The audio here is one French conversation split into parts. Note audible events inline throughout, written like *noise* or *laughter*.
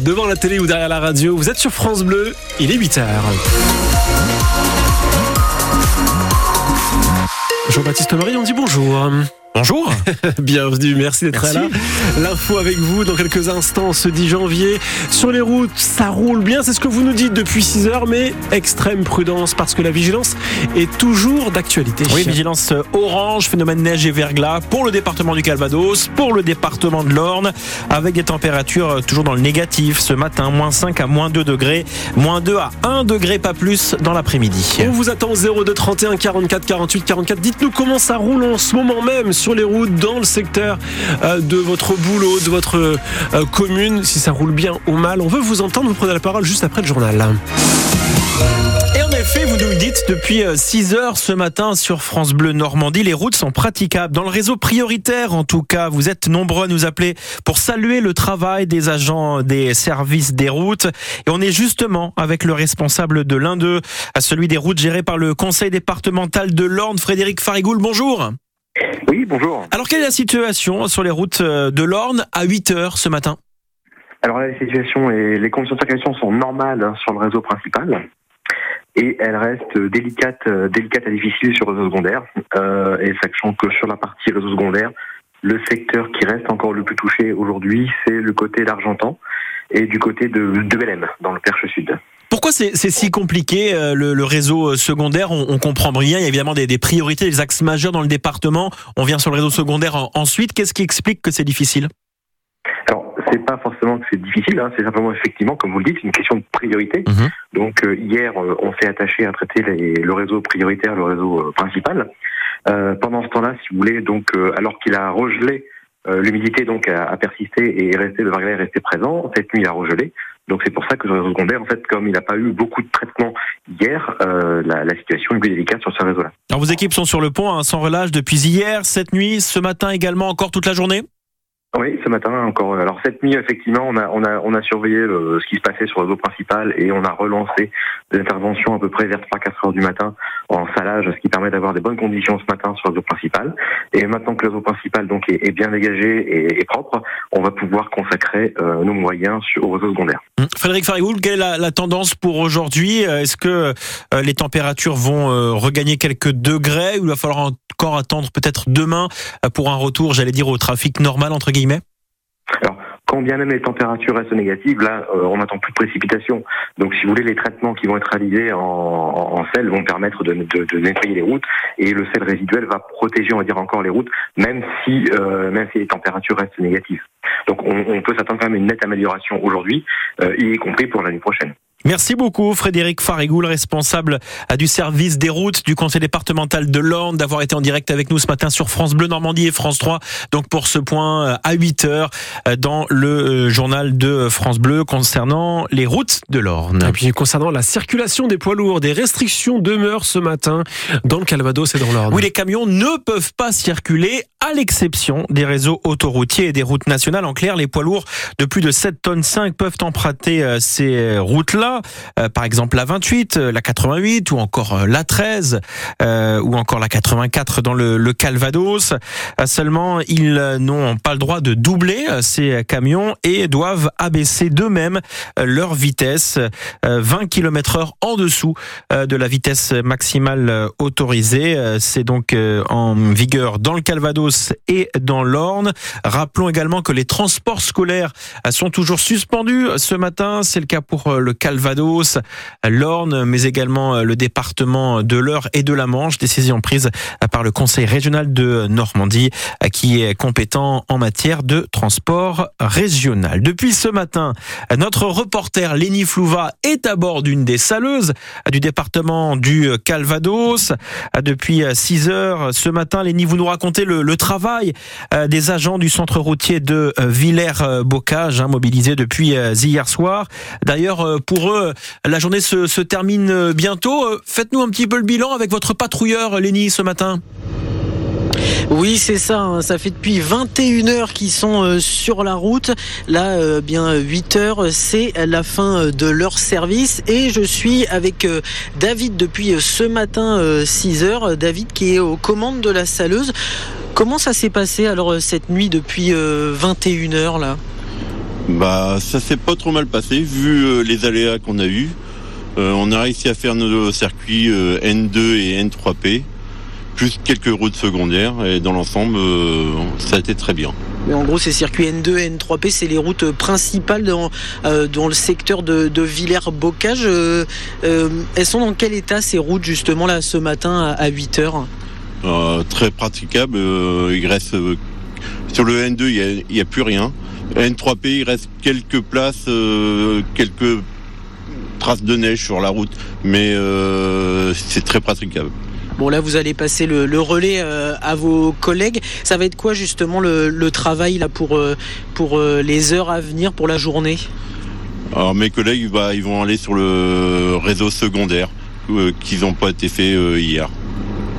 Devant la télé ou derrière la radio, vous êtes sur France Bleu, il est 8h. Jean-Baptiste Marie, on dit bonjour. Bonjour. *laughs* Bienvenue, merci d'être là. L'info avec vous dans quelques instants ce 10 janvier. Sur les routes, ça roule bien, c'est ce que vous nous dites depuis 6 heures, mais extrême prudence parce que la vigilance est toujours d'actualité. Oui, vigilance orange, phénomène neige et verglas pour le département du Calvados, pour le département de l'Orne, avec des températures toujours dans le négatif ce matin, moins 5 à moins 2 degrés, moins 2 à 1 degré, pas plus dans l'après-midi. On vous attend au 02 31 44 48 44. Dites-nous comment ça roule en ce moment même sur les routes, dans le secteur euh, de votre boulot, de votre euh, commune, si ça roule bien ou mal. On veut vous entendre, vous prenez la parole juste après le journal. Et en effet, vous nous le dites depuis 6 heures ce matin sur France Bleu Normandie, les routes sont praticables. Dans le réseau prioritaire, en tout cas, vous êtes nombreux à nous appeler pour saluer le travail des agents des services des routes. Et on est justement avec le responsable de l'un d'eux, à celui des routes gérées par le conseil départemental de l'Orne, Frédéric Farigoul. Bonjour. Oui, bonjour. Alors, quelle est la situation sur les routes de l'Orne à 8 heures ce matin? Alors là, la situation et les conditions de circulation sont normales hein, sur le réseau principal. Et elles restent délicates, euh, délicates et difficiles sur le réseau secondaire. Euh, et sachant que sur la partie réseau secondaire, le secteur qui reste encore le plus touché aujourd'hui, c'est le côté d'Argentan et du côté de, de dans le Perche Sud. Pourquoi c'est si compliqué euh, le, le réseau euh, secondaire on, on comprend bien. Il y a évidemment des, des priorités, des axes majeurs dans le département. On vient sur le réseau secondaire en- ensuite. Qu'est-ce qui explique que c'est difficile? Alors, c'est pas forcément que c'est difficile, hein, c'est simplement effectivement, comme vous le dites, une question de priorité. Mhm. Donc euh, hier, euh, on s'est attaché à traiter les- le réseau prioritaire, le réseau euh, principal. Euh, pendant ce temps-là, si vous voulez, donc euh, alors qu'il a regelé, l'humidité donc a, a persisté et est resté, le verglas est resté présent. Cette nuit, il a regelé. Donc c'est pour ça que sur le réseau secondaire, en fait, comme il n'a pas eu beaucoup de traitement hier, euh, la, la situation est plus délicate sur ce réseau-là. Alors vos équipes sont sur le pont hein, sans relâche depuis hier, cette nuit, ce matin également, encore toute la journée? Oui, ce matin encore. Alors cette nuit, effectivement, on a on a on a surveillé le- ce qui se passait sur le réseau principal et on a relancé des interventions à peu près vers 3-4 heures du matin en salage, ce qui permet d'avoir des bonnes conditions ce matin sur le réseau principal. Et maintenant que le réseau principal donc est, est bien dégagé et, et propre, on va pouvoir consacrer euh, nos moyens sur, au réseau secondaire. Hum. Frédéric Farigoul, quelle est la, la tendance pour aujourd'hui? Euh, Est-ce que euh, les températures vont euh, regagner quelques degrés ou il va falloir attendre peut-être demain euh, pour un retour, j'allais dire, au trafic normal entre guillemets? Quand bien même les températures restent négatives, là, euh, on n'attend plus de précipitations. Donc, si vous voulez, les traitements qui vont être réalisés en, sel vont permettre de, nettoyer les routes et le sel résiduel va protéger, on va dire, encore les routes, même si, euh, même si les températures restent négatives. Donc, on, peut s'attendre quand même à une nette amélioration aujourd'hui, y compris pour l'année prochaine. Merci beaucoup Frédéric Farigoul, responsable euh, du service des routes du conseil départemental de l'Orne, d'avoir été en direct avec nous ce matin sur France Bleu Normandie et France 3. Donc pour ce point euh, à 8 heures euh, dans le journal de France Bleu concernant les routes de l'Orne. Et puis concernant la circulation des poids lourds, des restrictions demeurent ce matin dans le Calvados et dans l'Orne. Oui, les camions ne peuvent pas circuler à l'exception des réseaux autoroutiers et des routes nationales. En clair, les poids lourds de plus de 7 tonnes 5 peuvent emprunter ces routes-là. Euh, par exemple, la 28, euh, la 88 ou encore euh, la 13 euh, ou encore la 84 dans le, le Calvados. Euh, Seulement, ils euh, n'ont pas le droit de doubler euh, ces camions et doivent abaisser d'eux-mêmes euh, leur vitesse euh, 20 km heure en dessous euh, de la vitesse maximale euh, autorisée. Euh, C'est donc euh, en vigueur dans le Calvados et dans l'Orne. Rappelons également que les transports scolaires euh, sont toujours suspendus ce matin. C'est le cas pour euh, le Calvados, l'Orne, mais également euh, le département de l'Eure et de la Manche. Décision prise euh, par le Conseil régional de Normandie euh, qui est compétent en matière de transport régional. Depuis ce matin, notre reporter Léni Flouva est à bord d'une des saleuses du département du Calvados. Depuis 6 heures ce matin, Léni, vous nous racontez le, travail des agents du centre routier de Villers-Bocage, hein, mobilisés depuis hier soir. D'ailleurs, euh, eux, la journée se, termine euh, bientôt. Euh, Faites-nous un petit peu le bilan avec votre patrouilleur, Léni, ce matin. Oui, c'est ça. hein. Ça fait depuis 21 heures qu'ils sont euh, sur la route. Là, euh, bien 8 heures, c'est la fin euh, de leur service. Et je suis avec euh, David depuis euh, ce matin 6 heures. David qui est aux commandes de la saleuse. Comment ça s'est passé alors euh, cette nuit depuis 21 heures là? Bah, ça s'est pas trop mal passé vu euh, les aléas qu'on a eus. Euh, on a réussi à faire nos circuits euh, N2 et N3P, plus quelques routes secondaires, et dans l'ensemble, euh, ça a été très bien. Mais en gros, ces circuits N2 N3P, c'est les routes principales dans, euh, dans le secteur de, de Villers-Bocage. Elles sont dans quel état ces routes justement là ce matin à, 8 heures? Euh, très praticable. euh, il reste euh, sur le N2, il y a, il y a plus rien. N3P, il reste quelques places, euh, quelques traces de neige sur la route, mais euh, c'est très praticable. Bon là, vous allez passer le, le relais euh, à vos collègues. Ça va être quoi justement le, le travail là pour pour les heures à venir pour la journée? Alors mes collègues, bah, ils vont aller sur le réseau secondaire qu'ils n'ont pas été faits hier.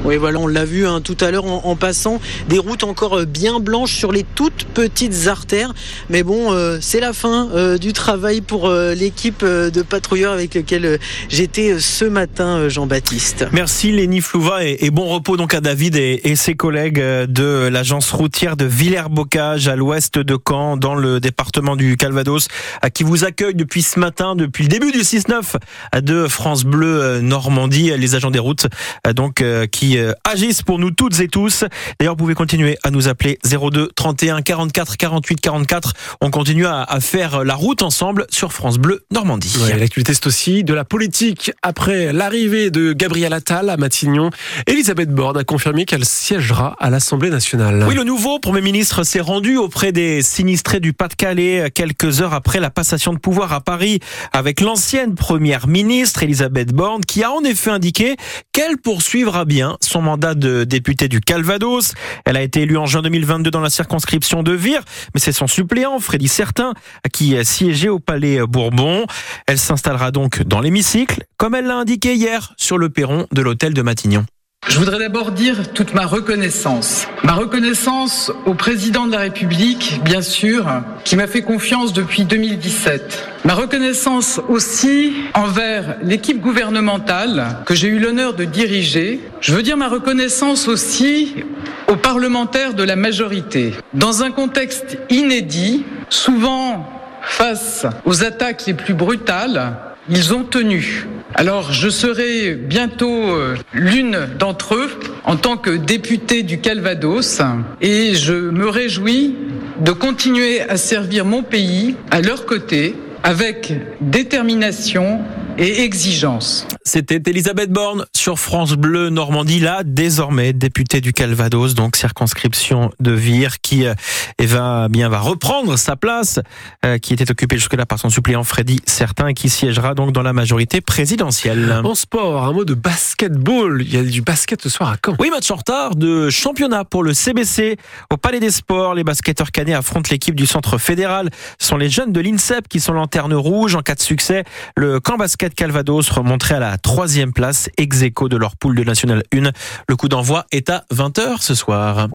Oui, voilà, on l'a vu hein, tout à l'heure en, en passant. Des routes encore euh, bien blanches sur les toutes petites artères. Mais bon, euh, c'est la fin euh, du travail pour euh, l'équipe euh, de patrouilleurs avec lequel euh, j'étais ce matin, Jean-Baptiste. Merci Léni Flouva et, et bon repos donc à David et, et ses collègues de l'agence routière de Villers-Bocage à l'ouest de Caen dans le département du Calvados à qui vous accueille depuis ce matin, depuis le début du 6-9 de France Bleu Normandie, les agents des routes donc euh, qui euh, agissent pour nous toutes et tous. D'ailleurs, vous pouvez continuer à nous appeler 02 31 44 48 44. On continue à, à faire la route ensemble sur France Bleu Normandie. Ouais, L'actualité, c'est aussi de la politique. Après l'arrivée de Gabriel Attal à Matignon, Elisabeth Borne a confirmé qu'elle siégera à l'Assemblée nationale. Oui, le nouveau Premier ministre s'est rendu auprès des sinistrés du Pas-de-Calais quelques heures après la passation de pouvoir à Paris avec l'ancienne Première ministre Elisabeth Borne qui a en effet indiqué qu'elle poursuivra bien son mandat de députée du Calvados. Elle a été élue en juin 2022 dans la circonscription de Vire, mais c'est son suppléant Freddy Certain qui siégeait au Palais Bourbon. Elle s'installera donc dans l'hémicycle, comme elle l'a indiqué hier sur le perron de l'hôtel de Matignon. Je voudrais d'abord dire toute ma reconnaissance. Ma reconnaissance au président de la République, bien sûr, qui m'a fait confiance depuis 2017. Ma reconnaissance aussi envers l'équipe gouvernementale que j'ai eu l'honneur de diriger. Je veux dire ma reconnaissance aussi aux parlementaires de la majorité. Dans un contexte inédit, souvent face aux attaques les plus brutales, ils ont tenu. Alors je serai bientôt euh, l'une d'entre eux en tant que députée du Calvados et je me réjouis de continuer à servir mon pays à leur côté avec détermination et exigence. C'était Elisabeth Borne sur France Bleu Normandie, là désormais députée du Calvados, donc circonscription de Vire, qui euh, eh va bien va reprendre sa place, euh, qui était occupée jusque-là par son suppléant Freddy Certain, et qui siégera donc dans la majorité présidentielle. En sport, un mot de basketball. Il y a du basket ce soir à Caen. Oui, match en retard de championnat pour le CBC. Au Palais des Sports, les basketteurs canets affrontent l'équipe du centre fédéral. Ce sont les jeunes de l'INSEP qui sont lanterne rouge. En cas de succès, le camp basket Calvados remonterait à la troisième place, ex aequo de leur poule de National 1. Le coup d'envoi est à 20h ce soir.